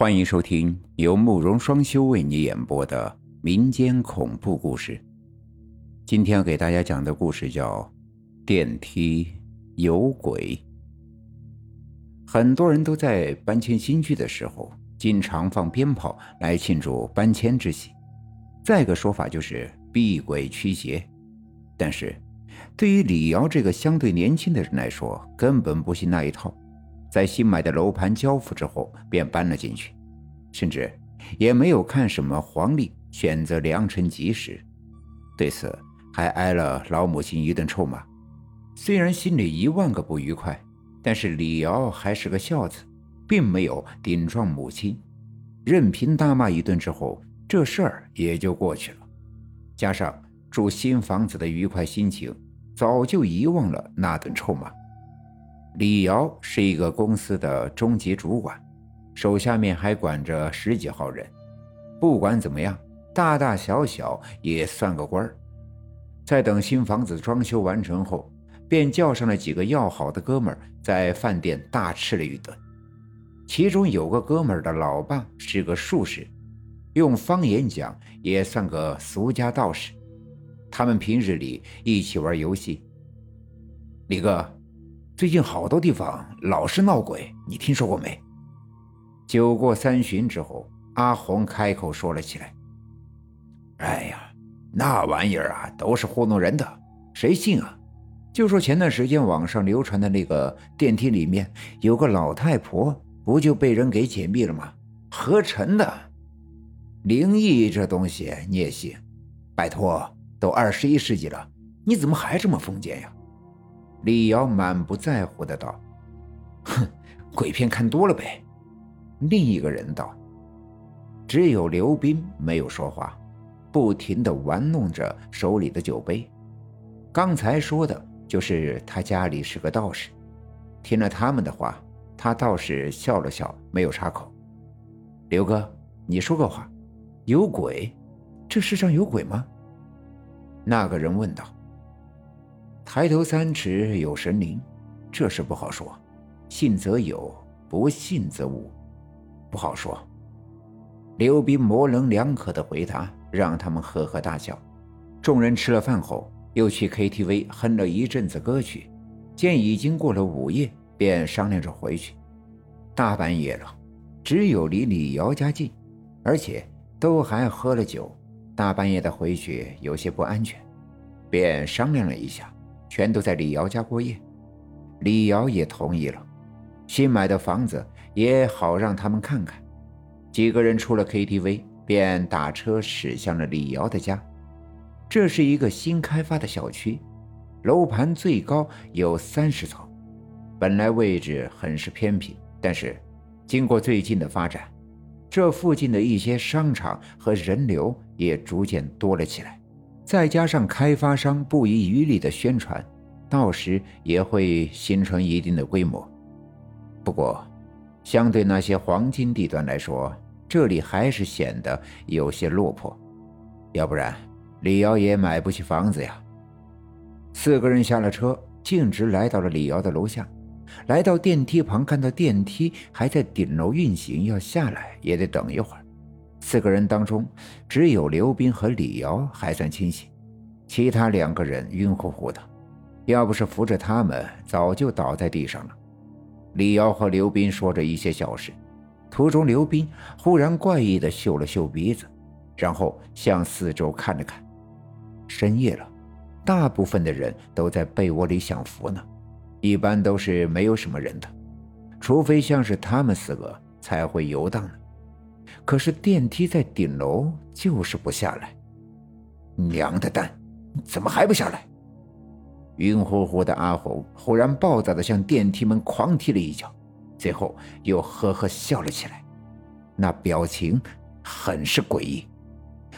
欢迎收听由慕容双修为你演播的民间恐怖故事。今天要给大家讲的故事叫《电梯有鬼》。很多人都在搬迁新居的时候，经常放鞭炮来庆祝搬迁之喜。再一个说法就是避鬼驱邪。但是，对于李瑶这个相对年轻的人来说，根本不信那一套。在新买的楼盘交付之后，便搬了进去，甚至也没有看什么黄历，选择良辰吉时。对此，还挨了老母亲一顿臭骂。虽然心里一万个不愉快，但是李瑶还是个孝子，并没有顶撞母亲，任凭大骂一顿之后，这事儿也就过去了。加上住新房子的愉快心情，早就遗忘了那顿臭骂。李瑶是一个公司的中级主管，手下面还管着十几号人。不管怎么样，大大小小也算个官儿。在等新房子装修完成后，便叫上了几个要好的哥们儿，在饭店大吃了一顿。其中有个哥们儿的老爸是个术士，用方言讲也算个俗家道士。他们平日里一起玩游戏。李哥。最近好多地方老是闹鬼，你听说过没？酒过三巡之后，阿红开口说了起来：“哎呀，那玩意儿啊，都是糊弄人的，谁信啊？就说前段时间网上流传的那个电梯里面有个老太婆，不就被人给解密了吗？合成的。灵异这东西你也信？拜托，都二十一世纪了，你怎么还这么封建呀？”李瑶满不在乎的道：“哼，鬼片看多了呗。”另一个人道：“只有刘斌没有说话，不停的玩弄着手里的酒杯。刚才说的就是他家里是个道士。听了他们的话，他倒是笑了笑，没有插口。刘哥，你说个话，有鬼？这世上有鬼吗？”那个人问道。抬头三尺有神灵，这事不好说。信则有，不信则无，不好说。刘斌模棱两可的回答让他们呵呵大笑。众人吃了饭后，又去 KTV 哼了一阵子歌曲。见已经过了午夜，便商量着回去。大半夜了，只有离李瑶家近，而且都还喝了酒，大半夜的回去有些不安全，便商量了一下。全都在李瑶家过夜，李瑶也同意了。新买的房子也好让他们看看。几个人出了 KTV，便打车驶向了李瑶的家。这是一个新开发的小区，楼盘最高有三十层，本来位置很是偏僻，但是经过最近的发展，这附近的一些商场和人流也逐渐多了起来。再加上开发商不遗余力的宣传，到时也会形成一定的规模。不过，相对那些黄金地段来说，这里还是显得有些落魄。要不然，李瑶也买不起房子呀。四个人下了车，径直来到了李瑶的楼下。来到电梯旁，看到电梯还在顶楼运行，要下来也得等一会儿。四个人当中，只有刘斌和李瑶还算清醒，其他两个人晕乎乎的，要不是扶着他们，早就倒在地上了。李瑶和刘斌说着一些小事，途中刘斌忽然怪异的嗅了嗅鼻子，然后向四周看了看。深夜了，大部分的人都在被窝里享福呢，一般都是没有什么人的，除非像是他们四个才会游荡呢。可是电梯在顶楼，就是不下来。娘的蛋，怎么还不下来？晕乎乎的阿红忽然暴躁的向电梯门狂踢了一脚，最后又呵呵笑了起来，那表情很是诡异，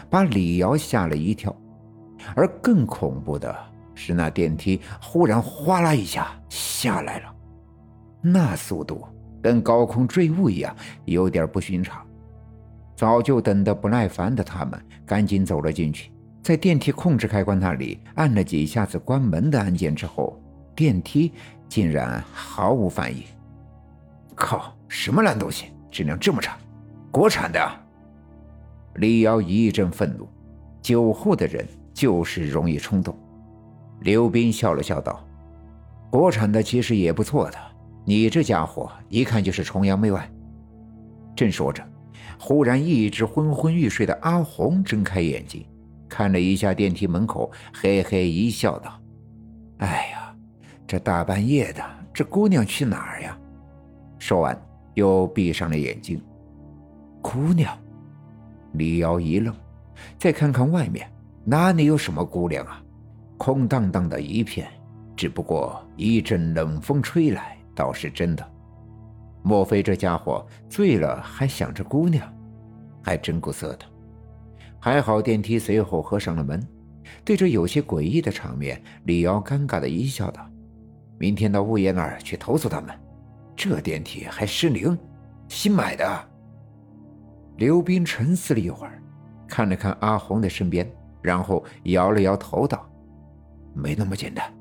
把李瑶吓了一跳。而更恐怖的是，那电梯忽然哗啦一下下来了，那速度跟高空坠物一样，有点不寻常。早就等得不耐烦的他们，赶紧走了进去，在电梯控制开关那里按了几下子关门的按键之后，电梯竟然毫无反应。靠，什么烂东西，质量这么差！国产的。李瑶一阵愤怒，酒后的人就是容易冲动。刘斌笑了笑道：“国产的其实也不错的，你这家伙一看就是崇洋媚外。”正说着，忽然一直昏昏欲睡的阿红睁开眼睛，看了一下电梯门口，嘿嘿一笑，道：“哎呀，这大半夜的，这姑娘去哪儿呀？”说完，又闭上了眼睛。姑娘。李瑶一愣，再看看外面，哪里有什么姑娘啊？空荡荡的一片。只不过一阵冷风吹来，倒是真的。莫非这家伙醉了还想着姑娘？还真够色的。还好电梯随后合上了门。对着有些诡异的场面，李瑶尴尬的一笑，道：“明天到物业那儿去投诉他们。这电梯还失灵，新买的。”刘斌沉思了一会儿，看了看阿红的身边，然后摇了摇头道：“没那么简单。”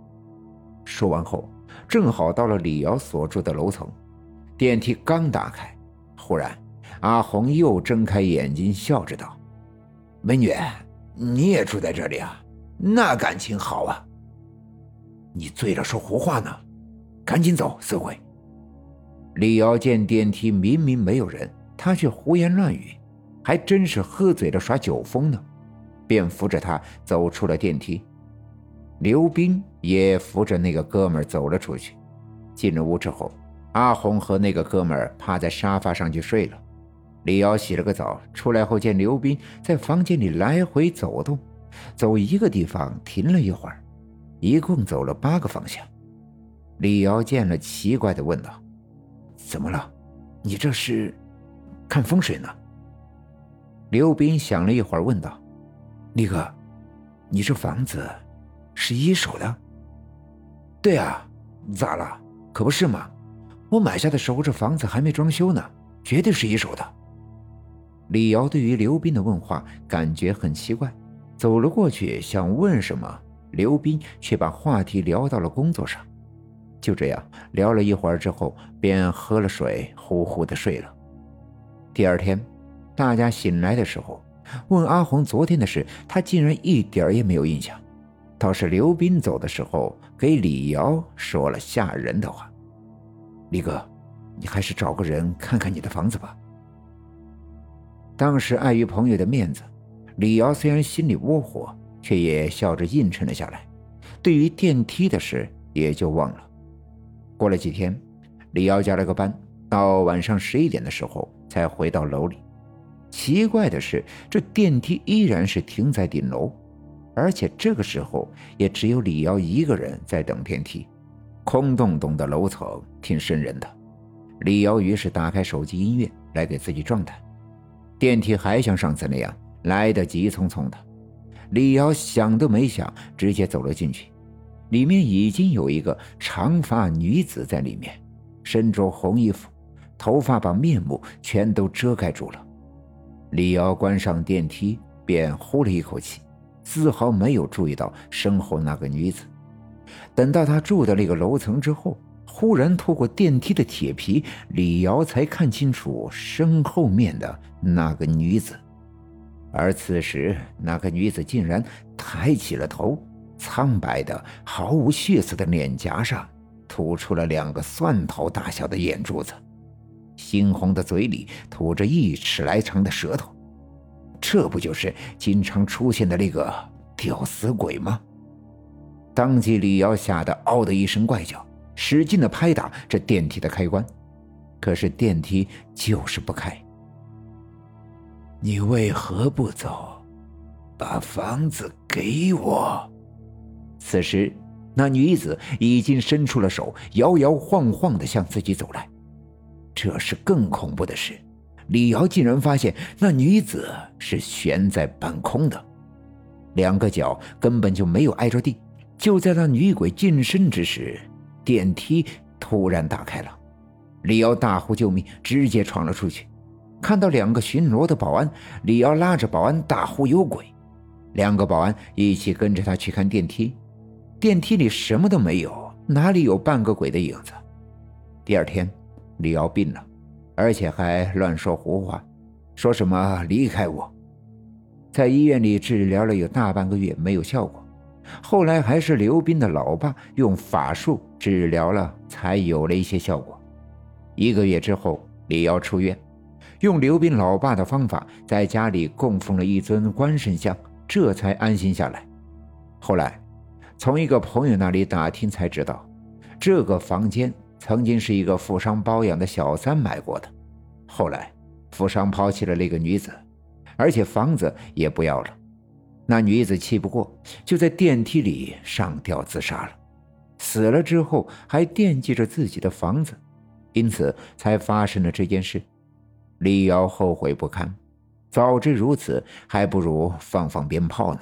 说完后，正好到了李瑶所住的楼层。电梯刚打开，忽然阿红又睁开眼睛，笑着道：“美女，你也住在这里啊？那感情好啊！你醉了说胡话呢，赶紧走，死鬼！”李瑶见电梯明明没有人。他却胡言乱语，还真是喝醉了耍酒疯呢，便扶着他走出了电梯。刘斌也扶着那个哥们走了出去。进了屋之后，阿红和那个哥们儿趴在沙发上就睡了。李瑶洗了个澡，出来后见刘斌在房间里来回走动，走一个地方停了一会儿，一共走了八个方向。李瑶见了，奇怪的问道：“怎么了？你这是？”看风水呢。刘斌想了一会儿，问道：“李哥，你这房子是一手的？”“对啊，咋了？可不是嘛！我买下的时候，这房子还没装修呢，绝对是一手的。”李瑶对于刘斌的问话感觉很奇怪，走了过去想问什么，刘斌却把话题聊到了工作上。就这样聊了一会儿之后，便喝了水，呼呼的睡了。第二天，大家醒来的时候，问阿红昨天的事，他竟然一点也没有印象。倒是刘斌走的时候给李瑶说了吓人的话：“李哥，你还是找个人看看你的房子吧。”当时碍于朋友的面子，李瑶虽然心里窝火，却也笑着应承了下来。对于电梯的事，也就忘了。过了几天，李瑶加了个班，到晚上十一点的时候。才回到楼里，奇怪的是，这电梯依然是停在顶楼，而且这个时候也只有李瑶一个人在等电梯。空洞洞的楼层挺瘆人的。李瑶于是打开手机音乐来给自己壮胆。电梯还像上次那样来得急匆匆的，李瑶想都没想，直接走了进去。里面已经有一个长发女子在里面，身着红衣服。头发把面目全都遮盖住了。李瑶关上电梯，便呼了一口气，丝毫没有注意到身后那个女子。等到他住的那个楼层之后，忽然透过电梯的铁皮，李瑶才看清楚身后面的那个女子。而此时，那个女子竟然抬起了头，苍白的、毫无血色的脸颊上吐出了两个蒜头大小的眼珠子。猩红的嘴里吐着一尺来长的舌头，这不就是经常出现的那个吊死鬼吗？当即，李瑶吓得“嗷”的一声怪叫，使劲的拍打这电梯的开关，可是电梯就是不开。你为何不走？把房子给我！此时，那女子已经伸出了手，摇摇晃晃的向自己走来。这是更恐怖的事，李瑶竟然发现那女子是悬在半空的，两个脚根本就没有挨着地。就在那女鬼近身之时，电梯突然打开了，李瑶大呼救命，直接闯了出去。看到两个巡逻的保安，李瑶拉着保安大呼有鬼，两个保安一起跟着他去看电梯，电梯里什么都没有，哪里有半个鬼的影子？第二天。李瑶病了，而且还乱说胡话。说什么离开我。在医院里治疗了有大半个月没有效果，后来还是刘斌的老爸用法术治疗了，才有了一些效果。一个月之后，李瑶出院，用刘斌老爸的方法，在家里供奉了一尊关圣像，这才安心下来。后来，从一个朋友那里打听才知道，这个房间曾经是一个富商包养的小三买过的，后来富商抛弃了那个女子。而且房子也不要了，那女子气不过，就在电梯里上吊自杀了。死了之后还惦记着自己的房子，因此才发生了这件事。李瑶后悔不堪，早知如此，还不如放放鞭炮呢。